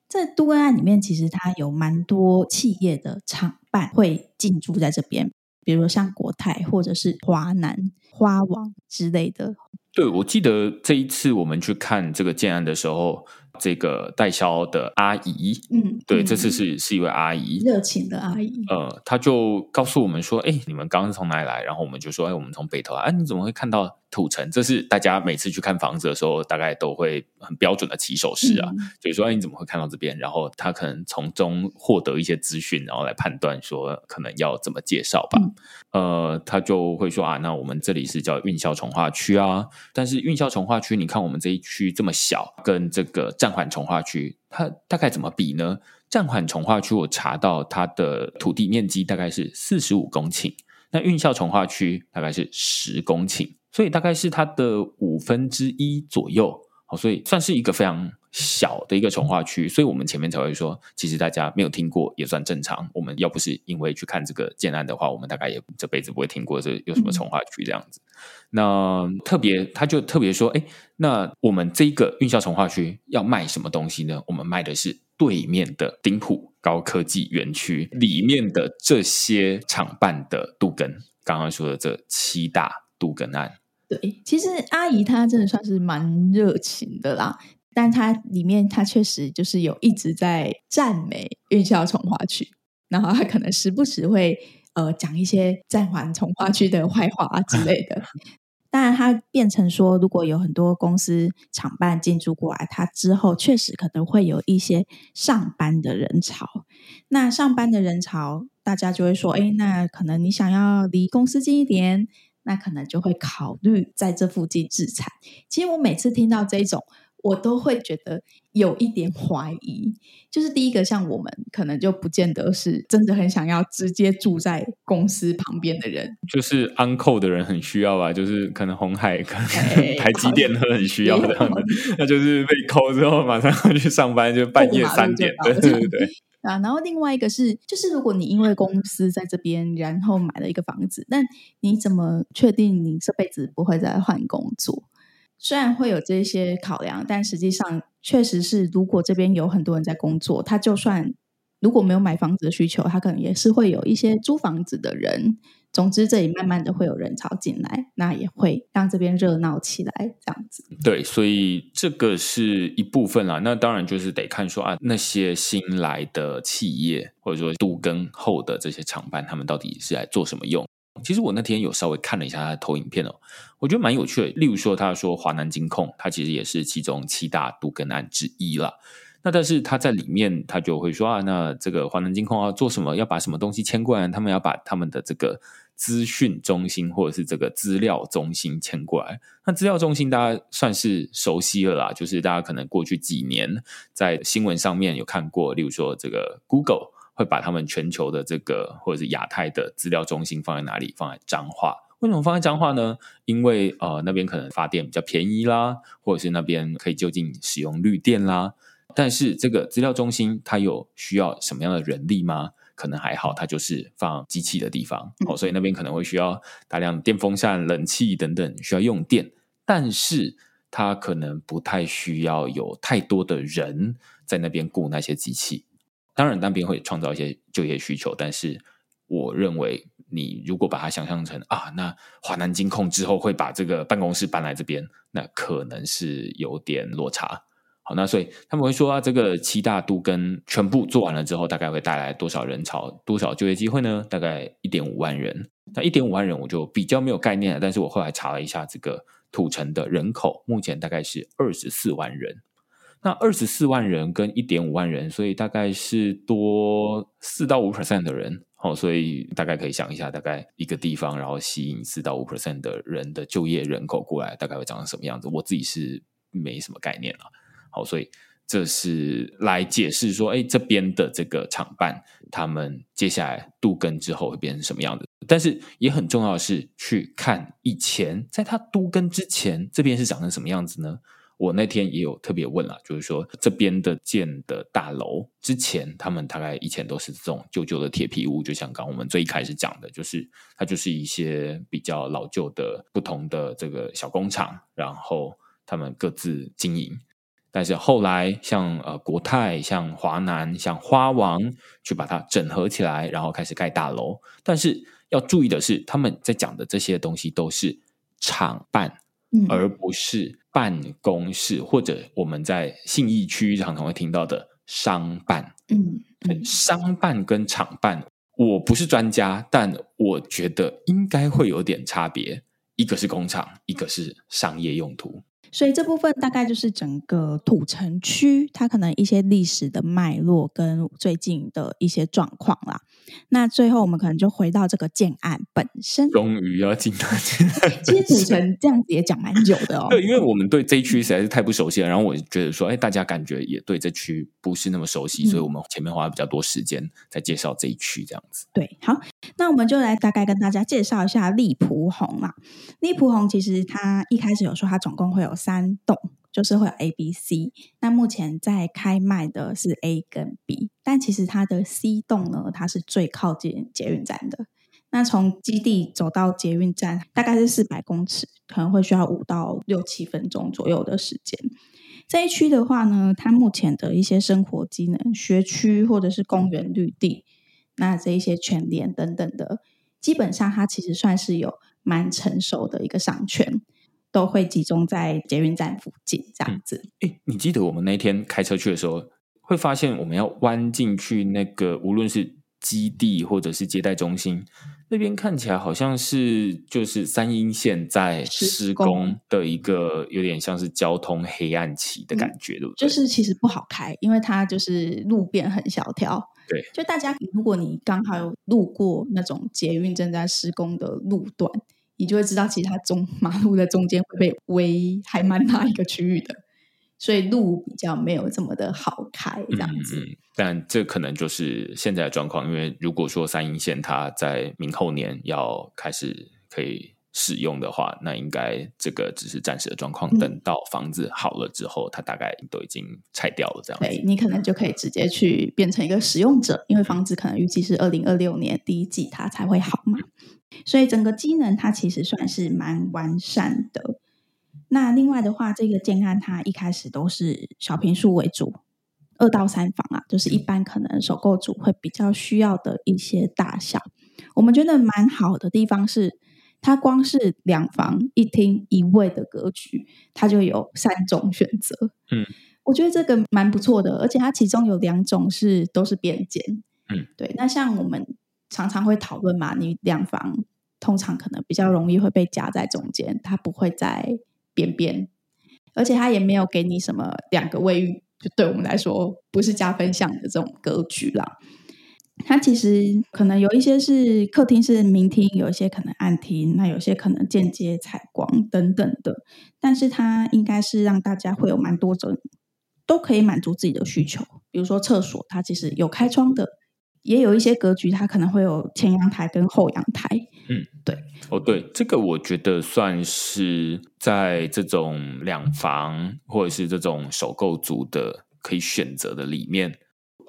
在都根案里面，其实它有蛮多企业的厂办会进驻在这边，比如像国泰或者是华南花王之类的。对，我记得这一次我们去看这个建案的时候。这个代销的阿姨，嗯，对，嗯、这次是是一位阿姨，热情的阿姨，呃，她就告诉我们说，哎，你们刚刚是从哪里来？然后我们就说，哎，我们从北投来，哎，你怎么会看到？土城，这是大家每次去看房子的时候，大概都会很标准的起手式啊。嗯、就是说，哎，你怎么会看到这边？然后他可能从中获得一些资讯，然后来判断说可能要怎么介绍吧。嗯、呃，他就会说啊，那我们这里是叫运销重化区啊。但是运销重化区，你看我们这一区这么小，跟这个暂缓重化区，它大概怎么比呢？暂缓重化区，我查到它的土地面积大概是四十五公顷，那运销重化区大概是十公顷。所以大概是它的五分之一左右，好，所以算是一个非常小的一个从化区。所以我们前面才会说，其实大家没有听过也算正常。我们要不是因为去看这个建案的话，我们大概也这辈子不会听过这有什么从化区这样子。那特别他就特别说，哎，那我们这个运销从化区要卖什么东西呢？我们卖的是对面的顶普高科技园区里面的这些厂办的杜根，刚刚说的这七大。都更案，对，其实阿姨她真的算是蛮热情的啦，但她里面她确实就是有一直在赞美运销重划区，然后她可能时不时会呃讲一些暂缓重划区的坏话啊之类的。当然，它变成说，如果有很多公司厂办进驻过来，它之后确实可能会有一些上班的人潮。那上班的人潮，大家就会说，哎，那可能你想要离公司近一点，那可能就会考虑在这附近置产。其实我每次听到这种。我都会觉得有一点怀疑，就是第一个，像我们可能就不见得是真的很想要直接住在公司旁边的人，就是 on call 的人很需要吧，就是可能红海、可能 台积电都很需要这样的，那就是被扣之后马上要去上班，就半夜三点，对对对对啊。然后另外一个是，就是如果你因为公司在这边，然后买了一个房子，但你怎么确定你这辈子不会再换工作？虽然会有这些考量，但实际上确实是，如果这边有很多人在工作，他就算如果没有买房子的需求，他可能也是会有一些租房子的人。总之，这里慢慢的会有人潮进来，那也会让这边热闹起来，这样子。对，所以这个是一部分啦。那当然就是得看说啊，那些新来的企业，或者说都更后的这些厂办，他们到底是来做什么用？其实我那天有稍微看了一下他的投影片哦，我觉得蛮有趣的。例如说，他说华南金控，它其实也是其中七大都更案之一了。那但是他在里面，他就会说啊，那这个华南金控要做什么？要把什么东西迁过来？他们要把他们的这个资讯中心或者是这个资料中心迁过来。那资料中心大家算是熟悉了啦，就是大家可能过去几年在新闻上面有看过，例如说这个 Google。会把他们全球的这个或者是亚太的资料中心放在哪里？放在彰化。为什么放在彰化呢？因为呃那边可能发电比较便宜啦，或者是那边可以就近使用绿电啦。但是这个资料中心它有需要什么样的人力吗？可能还好，它就是放机器的地方。哦，所以那边可能会需要大量电风扇、冷气等等需要用电，但是它可能不太需要有太多的人在那边雇那些机器。当然，那边会创造一些就业需求，但是我认为，你如果把它想象成啊，那华南金控之后会把这个办公室搬来这边，那可能是有点落差。好，那所以他们会说啊，这个七大都跟全部做完了之后，大概会带来多少人潮、多少就业机会呢？大概一点五万人。那一点五万人我就比较没有概念了，但是我后来查了一下，这个土城的人口目前大概是二十四万人。那二十四万人跟一点五万人，所以大概是多四到五 percent 的人，好，所以大概可以想一下，大概一个地方，然后吸引四到五 percent 的人的就业人口过来，大概会长成什么样子？我自己是没什么概念了。所以这是来解释说，哎，这边的这个厂办，他们接下来度更之后会变成什么样子？但是也很重要的是，去看以前在他都更之前，这边是长成什么样子呢？我那天也有特别问了，就是说这边的建的大楼之前，他们大概以前都是这种旧旧的铁皮屋，就像刚我们最一开始讲的，就是它就是一些比较老旧的不同的这个小工厂，然后他们各自经营。但是后来像呃国泰、像华南、像花王，去把它整合起来，然后开始盖大楼。但是要注意的是，他们在讲的这些东西都是厂办。而不是办公室，或者我们在信义区常常会听到的商办。嗯，嗯，商办跟厂办，我不是专家，但我觉得应该会有点差别。一个是工厂，一个是商业用途。所以这部分大概就是整个土城区，它可能一些历史的脉络跟最近的一些状况啦。那最后我们可能就回到这个建案本身。终于要进到建案。其实土城这样子也讲蛮久的哦。对，因为我们对这一区实在是太不熟悉了。然后我觉得说，哎，大家感觉也对这区不是那么熟悉，嗯、所以我们前面花了比较多时间在介绍这一区这样子。对，好，那我们就来大概跟大家介绍一下立蒲红啦。立蒲红其实它一开始有说它总共会有三栋。就是会有 A、B、C，那目前在开卖的是 A 跟 B，但其实它的 C 栋呢，它是最靠近捷运站的。那从基地走到捷运站大概是四百公尺，可能会需要五到六七分钟左右的时间。这一区的话呢，它目前的一些生活机能、学区或者是公园绿地，那这一些全联等等的，基本上它其实算是有蛮成熟的一个商圈。都会集中在捷运站附近这样子。哎、嗯，你记得我们那天开车去的时候，会发现我们要弯进去那个，无论是基地或者是接待中心那边看起来好像是就是三阴线在施工的一个有点像是交通黑暗期的感觉，嗯、对不对？就是其实不好开，因为它就是路边很萧条。对，就大家如果你刚好有路过那种捷运正在施工的路段，你就会知道，其实它中马路的中间会被围还蛮大一个区域的。所以路比较没有这么的好开，这样子。嗯，但这可能就是现在的状况，因为如果说三阴线它在明后年要开始可以使用的话，那应该这个只是暂时的状况。嗯，等到房子好了之后，它大概都已经拆掉了，这样子。对，你可能就可以直接去变成一个使用者，因为房子可能预计是二零二六年第一季它才会好嘛。所以整个机能它其实算是蛮完善的。那另外的话，这个建案它一开始都是小平数为主，二到三房啊，就是一般可能首购族会比较需要的一些大小。我们觉得蛮好的地方是，它光是两房一厅一卫的格局，它就有三种选择。嗯，我觉得这个蛮不错的，而且它其中有两种是都是边间。嗯，对。那像我们常常会讨论嘛，你两房通常可能比较容易会被夹在中间，它不会在。边边，而且它也没有给你什么两个卫浴，就对我们来说不是加分项的这种格局啦。它其实可能有一些是客厅是明厅，有一些可能暗厅，那有些可能间接采光等等的。但是它应该是让大家会有蛮多种，都可以满足自己的需求。比如说厕所，它其实有开窗的。也有一些格局，它可能会有前阳台跟后阳台。嗯，对。哦，对，这个我觉得算是在这种两房或者是这种首购族的可以选择的里面。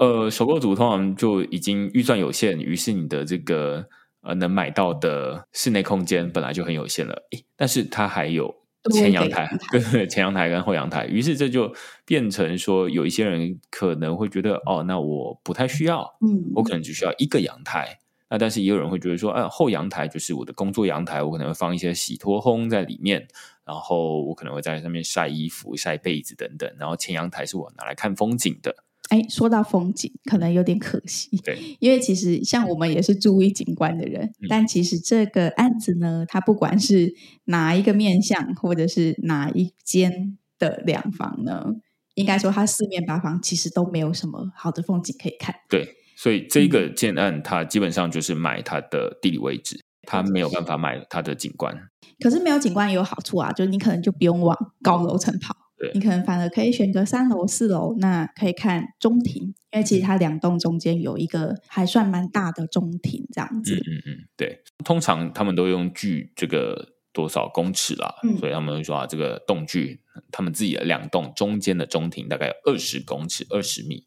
呃，首购组通常就已经预算有限，于是你的这个呃能买到的室内空间本来就很有限了。诶，但是它还有。前阳台，对对，前阳台跟后阳台，于是这就变成说，有一些人可能会觉得，哦，那我不太需要，嗯，我可能只需要一个阳台。那但是也有人会觉得说，啊，后阳台就是我的工作阳台，我可能会放一些洗脱烘在里面，然后我可能会在上面晒衣服、晒被子等等。然后前阳台是我拿来看风景的。哎，说到风景，可能有点可惜。对，因为其实像我们也是注意景观的人，嗯、但其实这个案子呢，它不管是哪一个面向，或者是哪一间的两房呢，应该说它四面八方其实都没有什么好的风景可以看。对，所以这个建案它基本上就是买它的地理位置，嗯、它没有办法买它的景观。可是没有景观也有好处啊，就是你可能就不用往高楼层跑。对你可能反而可以选择三楼、四楼，那可以看中庭，因为其实它两栋中间有一个还算蛮大的中庭，这样子。嗯嗯，对。通常他们都用距这个多少公尺啦，嗯、所以他们会说啊，这个栋距，他们自己的两栋中间的中庭大概有二十公尺，二十米。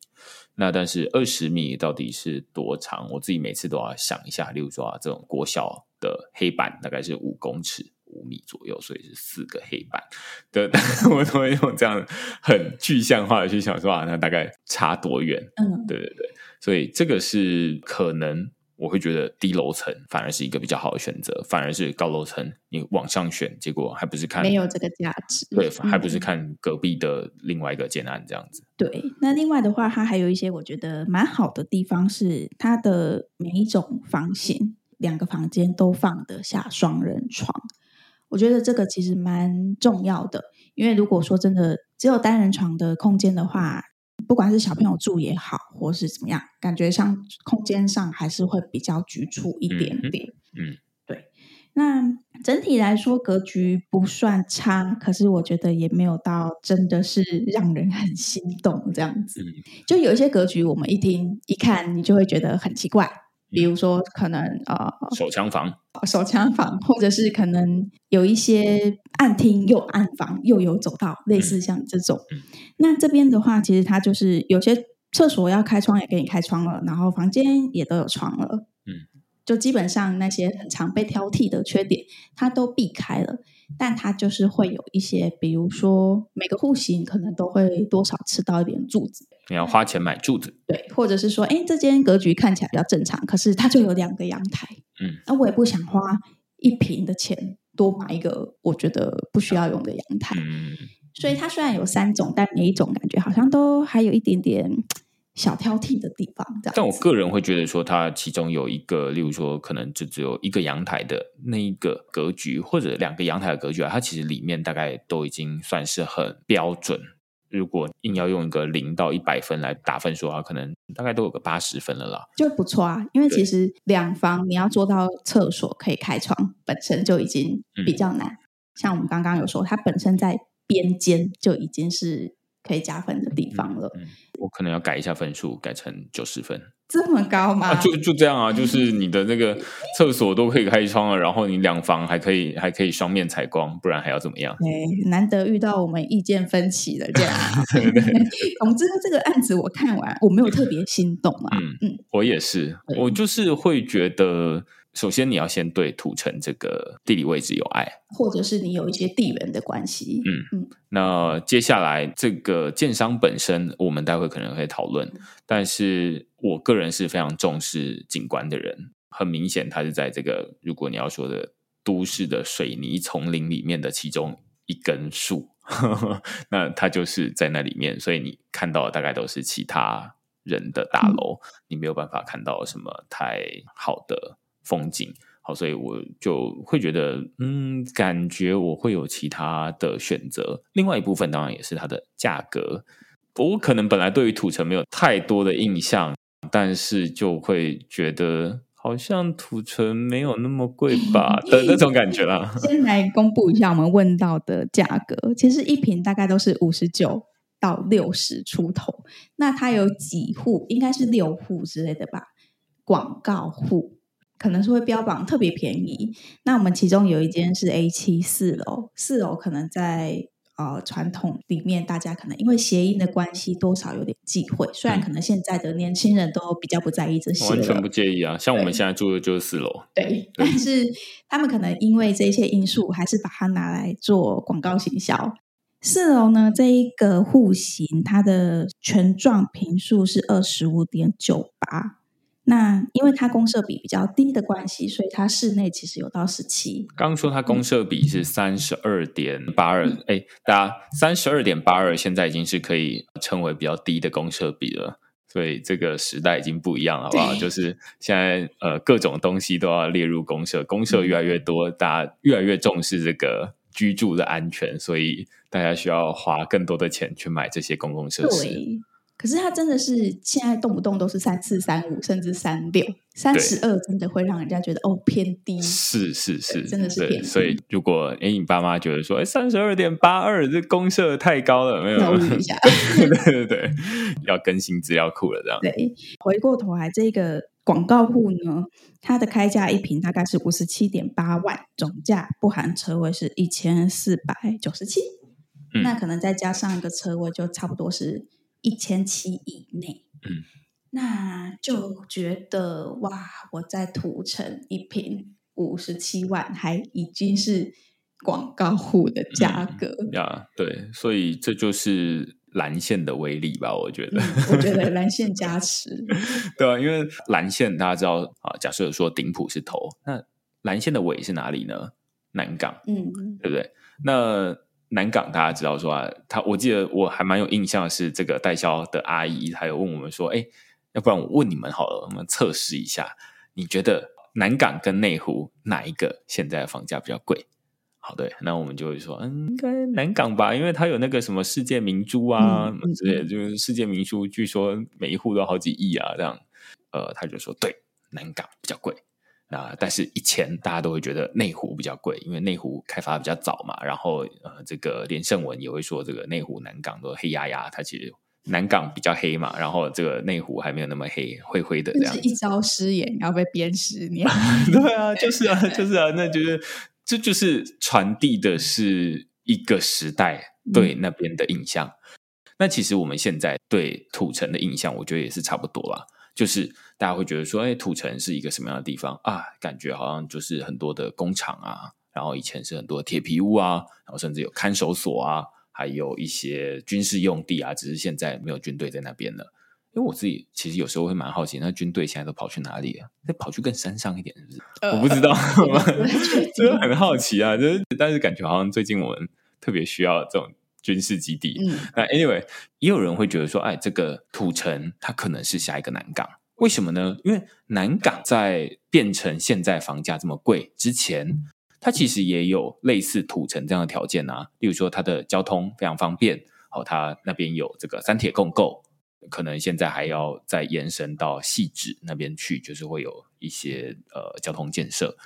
那但是二十米到底是多长？我自己每次都要想一下。例如说啊，这种国小的黑板大概是五公尺。五米左右，所以是四个黑板。对，我都会用这样很具象化的去想说啊，那大概差多远？嗯，对对对。所以这个是可能我会觉得低楼层反而是一个比较好的选择，反而是高楼层你往上选，结果还不是看没有这个价值。对，还不是看隔壁的另外一个建案这样子。对，那另外的话，它还有一些我觉得蛮好的地方是它的每一种房型，两个房间都放得下双人床。我觉得这个其实蛮重要的，因为如果说真的只有单人床的空间的话，不管是小朋友住也好，或是怎么样，感觉上空间上还是会比较局促一点点。嗯，嗯对。那整体来说格局不算差，可是我觉得也没有到真的是让人很心动这样子。就有一些格局，我们一听一看，你就会觉得很奇怪。比如说，可能呃，手枪房，手枪房，或者是可能有一些暗厅又暗房又有走道，类似像这种。嗯、那这边的话，其实它就是有些厕所要开窗也给你开窗了，然后房间也都有窗了。嗯，就基本上那些很常被挑剔的缺点，它都避开了。但它就是会有一些，比如说每个户型可能都会多少吃到一点柱子。你要花钱买柱子，对，或者是说，哎，这间格局看起来比较正常，可是它就有两个阳台，嗯，那我也不想花一平的钱多买一个我觉得不需要用的阳台，嗯，所以它虽然有三种，但每一种感觉好像都还有一点点小挑剔的地方。这样，但我个人会觉得说，它其中有一个，例如说，可能就只有一个阳台的那一个格局，或者两个阳台的格局啊，它其实里面大概都已经算是很标准。如果硬要用一个零到一百分来打分数的话，可能大概都有个八十分了啦，就不错啊。因为其实两房你要做到厕所可以开窗，本身就已经比较难。嗯、像我们刚刚有说，它本身在边间就已经是可以加分的地方了。我可能要改一下分数，改成九十分。这么高吗？啊、就就这样啊，就是你的那个厕所都可以开窗了，然后你两房还可以还可以双面采光，不然还要怎么样？对，难得遇到我们意见分歧的这样。对对对，总之这个案子我看完，我没有特别心动啊。嗯嗯，我也是，我就是会觉得。首先，你要先对土城这个地理位置有爱，或者是你有一些地缘的关系。嗯嗯。那接下来这个建商本身，我们待会可能会讨论。嗯、但是我个人是非常重视景观的人，很明显，它是在这个如果你要说的都市的水泥丛林里面的其中一根树，那它就是在那里面，所以你看到的大概都是其他人的大楼，嗯、你没有办法看到什么太好的。风景好，所以我就会觉得，嗯，感觉我会有其他的选择。另外一部分当然也是它的价格。我可能本来对于土城没有太多的印象，但是就会觉得好像土城没有那么贵吧 的那种感觉啦。先来公布一下我们问到的价格，其实一瓶大概都是五十九到六十出头。那它有几户？应该是六户之类的吧？广告户。可能是会标榜特别便宜，那我们其中有一间是 A 七四楼，四楼可能在呃传统里面，大家可能因为谐音的关系，多少有点忌讳。虽然可能现在的年轻人都比较不在意这些，完全不介意啊。像我们现在住的就是四楼，对，对，但是他们可能因为这些因素，还是把它拿来做广告行销。四楼呢，这一个户型，它的全幢坪数是二十五点九八。那因为它公设比比较低的关系，所以它室内其实有到十七。刚刚说它公设比是三十二点八二，哎，大家三十二点八二现在已经是可以称为比较低的公设比了，所以这个时代已经不一样了，好不好？就是现在呃各种东西都要列入公设，公设越来越多，大家越来越重视这个居住的安全，所以大家需要花更多的钱去买这些公共设施。可是它真的是现在动不动都是三四三五，甚至三六三十二，真的会让人家觉得哦偏低。是是是，真的是偏低。所以如果哎你爸妈觉得说哎三十二点八二这公设太高了，没有？考虑一下。对 对对，要更新资料库了这样。对，回过头来这个广告户呢，它的开价一平大概是五十七点八万，总价不含车位是一千四百九十七。那可能再加上一个车位，就差不多是。一千七以内，嗯，那就觉得哇，我在土城一瓶五十七万，还已经是广告户的价格呀。对，所以这就是蓝线的威力吧？我觉得，嗯、我觉得蓝线加持，对啊，因为蓝线大家知道啊，假设说顶埔是头，那蓝线的尾是哪里呢？南港，嗯，对不对？那南港大家知道说啊，他我记得我还蛮有印象是这个代销的阿姨，她有问我们说，哎，要不然我问你们好了，我们测试一下，你觉得南港跟内湖哪一个现在的房价比较贵？好，对，那我们就会说，嗯，应该南港吧，因为它有那个什么世界明珠啊，之类的，就是世界明珠，据说每一户都好几亿啊，这样，呃，他就说对，南港比较贵。啊，但是以前大家都会觉得内湖比较贵，因为内湖开发比较早嘛。然后呃，这个连胜文也会说，这个内湖南港都黑压压，它其实南港比较黑嘛，然后这个内湖还没有那么黑，灰灰的这样。一朝失言要被鞭十年。对啊，就是啊，就是啊，那就是这就是传递的是一个时代对那边的印象。嗯、那其实我们现在对土城的印象，我觉得也是差不多啦。就是大家会觉得说，哎，土城是一个什么样的地方啊？感觉好像就是很多的工厂啊，然后以前是很多铁皮屋啊，然后甚至有看守所啊，还有一些军事用地啊，只是现在没有军队在那边了。因为我自己其实有时候会蛮好奇，那军队现在都跑去哪里了？再跑去更山上一点，是不是？呃、我不知道，真的很好奇啊！就是，但是感觉好像最近我们特别需要这种军事基地。嗯，那 anyway，也有人会觉得说，哎，这个土城它可能是下一个南港，为什么呢？因为南港在变成现在房价这么贵之前，它其实也有类似土城这样的条件啊，例如说它的交通非常方便，哦，它那边有这个三铁共构。可能现在还要再延伸到汐止那边去，就是会有一些呃交通建设。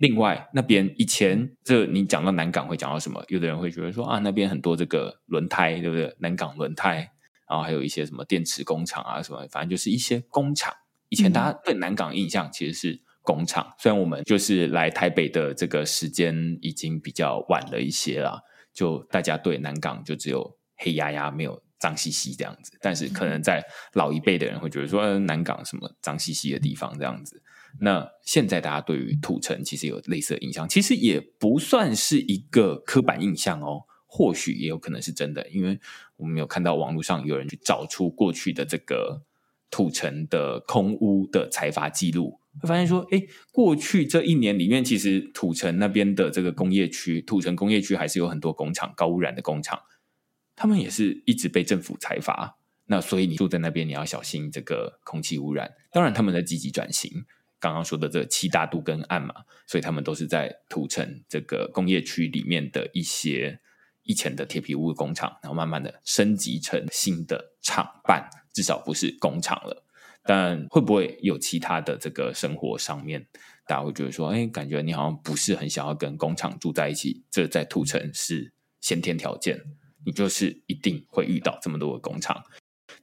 另外，那边以前这你讲到南港会讲到什么？有的人会觉得说啊，那边很多这个轮胎，对不对？南港轮胎，然后还有一些什么电池工厂啊什么，反正就是一些工厂。以前大家对南港印象其实是工厂，嗯、虽然我们就是来台北的这个时间已经比较晚了一些了，就大家对南港就只有黑压压，没有。脏兮兮这样子，但是可能在老一辈的人会觉得说南港什么脏兮兮的地方这样子。那现在大家对于土城其实有类似的印象，其实也不算是一个刻板印象哦，或许也有可能是真的，因为我们有看到网络上有人去找出过去的这个土城的空屋的财阀记录，会发现说，哎，过去这一年里面，其实土城那边的这个工业区，土城工业区还是有很多工厂，高污染的工厂。他们也是一直被政府裁罚，那所以你住在那边，你要小心这个空气污染。当然，他们在积极转型，刚刚说的这七大都更案嘛，所以他们都是在土城这个工业区里面的一些以前的铁皮屋工厂，然后慢慢的升级成新的厂办，至少不是工厂了。但会不会有其他的这个生活上面，大家会觉得说，哎，感觉你好像不是很想要跟工厂住在一起？这在土城是先天条件。你就是一定会遇到这么多的工厂，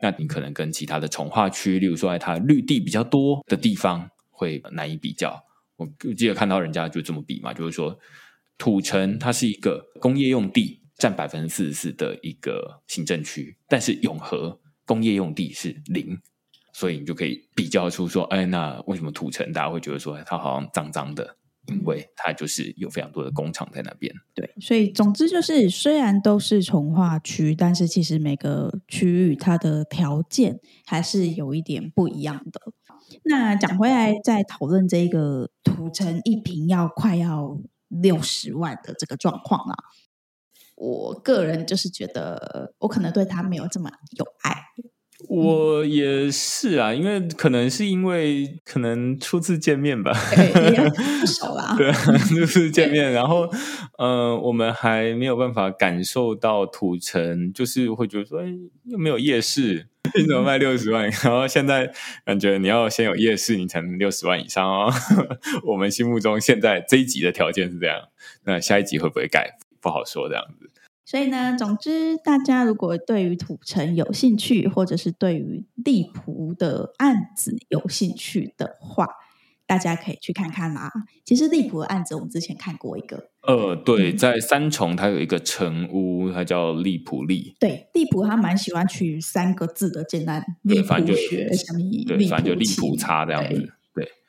那你可能跟其他的重化区，例如说在它绿地比较多的地方，会难以比较。我记得看到人家就这么比嘛，就是说土城它是一个工业用地占百分之四十四的一个行政区，但是永和工业用地是零，所以你就可以比较出说，哎，那为什么土城大家会觉得说它好像脏脏的？因为它就是有非常多的工厂在那边，对，所以总之就是，虽然都是重划区，但是其实每个区域它的条件还是有一点不一样的。那讲回来，再讨论这个土城一坪要快要六十万的这个状况啊，我个人就是觉得，我可能对他没有这么有爱。我也是啊，因为可能是因为可能初次见面吧，不熟 啦。对，初次见面，然后嗯、呃，我们还没有办法感受到土城，就是会觉得说，哎，又没有夜市，你怎么卖六十万？然后现在感觉你要先有夜市，你才能六十万以上哦。我们心目中现在这一集的条件是这样，那下一集会不会改？不好说，这样子。所以呢，总之，大家如果对于土城有兴趣，或者是对于利浦的案子有兴趣的话，大家可以去看看啦。其实利浦的案子，我们之前看过一个。呃，对，在三重，它有一个城屋，它叫利普利。对，利普他蛮喜欢取三个字的简单，立蒲学，什么对，反正就利普差这样子。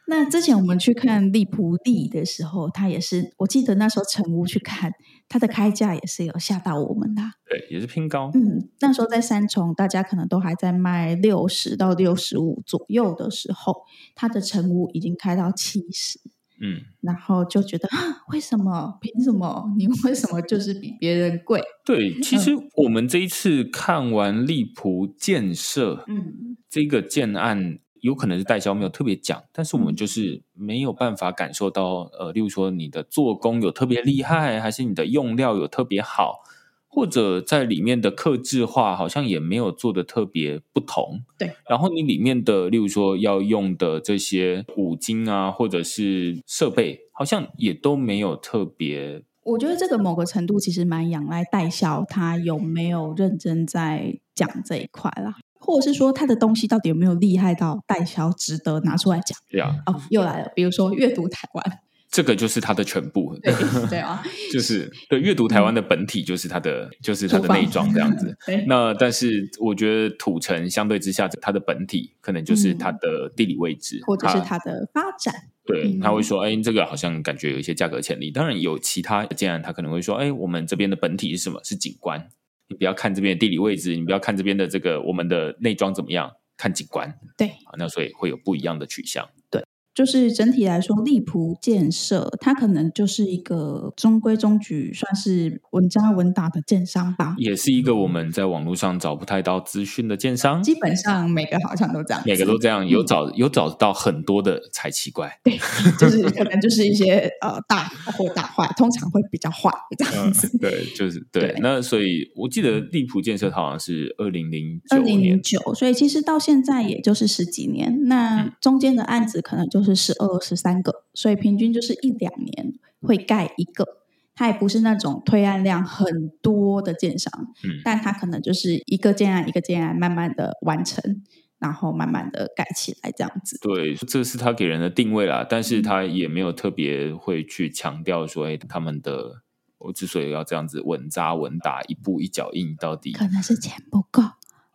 那之前我们去看利普利的时候，他也是，我记得那时候成屋去看，他的开价也是有吓到我们的。对，也是偏高。嗯，那时候在三重，大家可能都还在卖六十到六十五左右的时候，它的成屋已经开到七十。嗯，然后就觉得啊，为什么？凭什么？你为什么就是比别人贵？对，其实我们这一次看完立浦建设，嗯，这个建案。有可能是代销没有特别讲，但是我们就是没有办法感受到，呃，例如说你的做工有特别厉害，还是你的用料有特别好，或者在里面的刻制化好像也没有做的特别不同。对，然后你里面的，例如说要用的这些五金啊，或者是设备，好像也都没有特别。我觉得这个某个程度其实蛮仰赖代销，他有没有认真在讲这一块啦。或者是说他的东西到底有没有厉害到代销值得拿出来讲？对啊，哦，又来了，比如说阅读台湾，这个就是它的全部，对对啊，就是对阅读台湾的本体就是它的，嗯、就是它的内装这样子。那但是我觉得土城相对之下，它的本体可能就是它的地理位置，嗯、或者是它的发展。对，他会说，哎，这个好像感觉有一些价格潜力。当然有其他的建案，他可能会说，哎，我们这边的本体是什么？是景观。你不要看这边的地理位置，你不要看这边的这个我们的内装怎么样，看景观。对，那所以会有不一样的取向。对，就是整体来说，荔浦建设它可能就是一个中规中矩，算是稳扎稳打的建商吧。也是一个我们在网络上找不太到资讯的建商。基本上每个好像都这样，每个都这样，有找、嗯、有找到很多的才奇怪。对，就是 可能就是一些呃大或大坏，通常会比较坏这样子。嗯、对，就是 对，对。那所以我记得荔浦建设它好像是二零零二零零九，所以其实到现在也就是十几年。那中间的案子可能就是十二十三个，所以平均就是一两年会盖一个。它也不是那种推案量很多的建商，嗯，但它可能就是一个建案一个建案慢慢的完成，然后慢慢的盖起来这样子。对，这是他给人的定位啦，但是他也没有特别会去强调说，哎，他们的我之所以要这样子稳扎稳打，一步一脚印，到底可能是钱不够。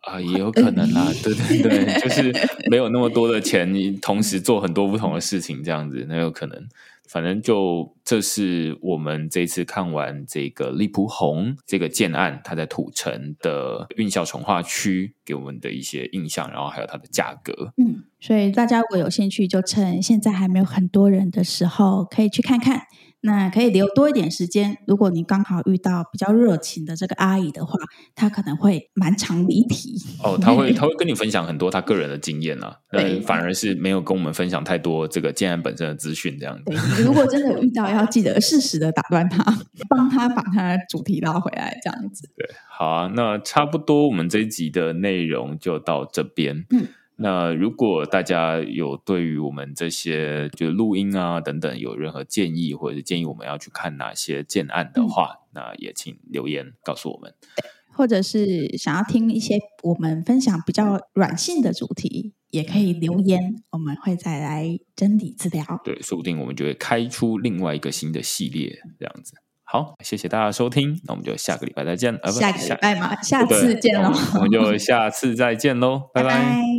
啊，也有可能啦，对对对，就是没有那么多的钱，同时做很多不同的事情，这样子，那有可能。反正就这是我们这次看完这个力璞红这个建案，它在土城的运校重划区给我们的一些印象，然后还有它的价格。嗯，所以大家如果有兴趣，就趁现在还没有很多人的时候，可以去看看。那可以留多一点时间。如果你刚好遇到比较热情的这个阿姨的话，她可能会满场离题。哦，她会，她会跟你分享很多她个人的经验啊，对反而是没有跟我们分享太多这个建案本身的资讯这样子。如果真的有遇到，要记得适时的打断她，帮她把她的主题拉回来，这样子。对，好啊，那差不多我们这一集的内容就到这边。嗯。那如果大家有对于我们这些就录音啊等等有任何建议，或者是建议我们要去看哪些建案的话，嗯、那也请留言告诉我们。或者是想要听一些我们分享比较软性的主题，也可以留言，我们会再来整理资料。对，说不定我们就会开出另外一个新的系列这样子。好，谢谢大家收听，那我们就下个礼拜再见。下个礼拜嘛，下次见喽。我们就下次再见喽，拜拜。拜拜。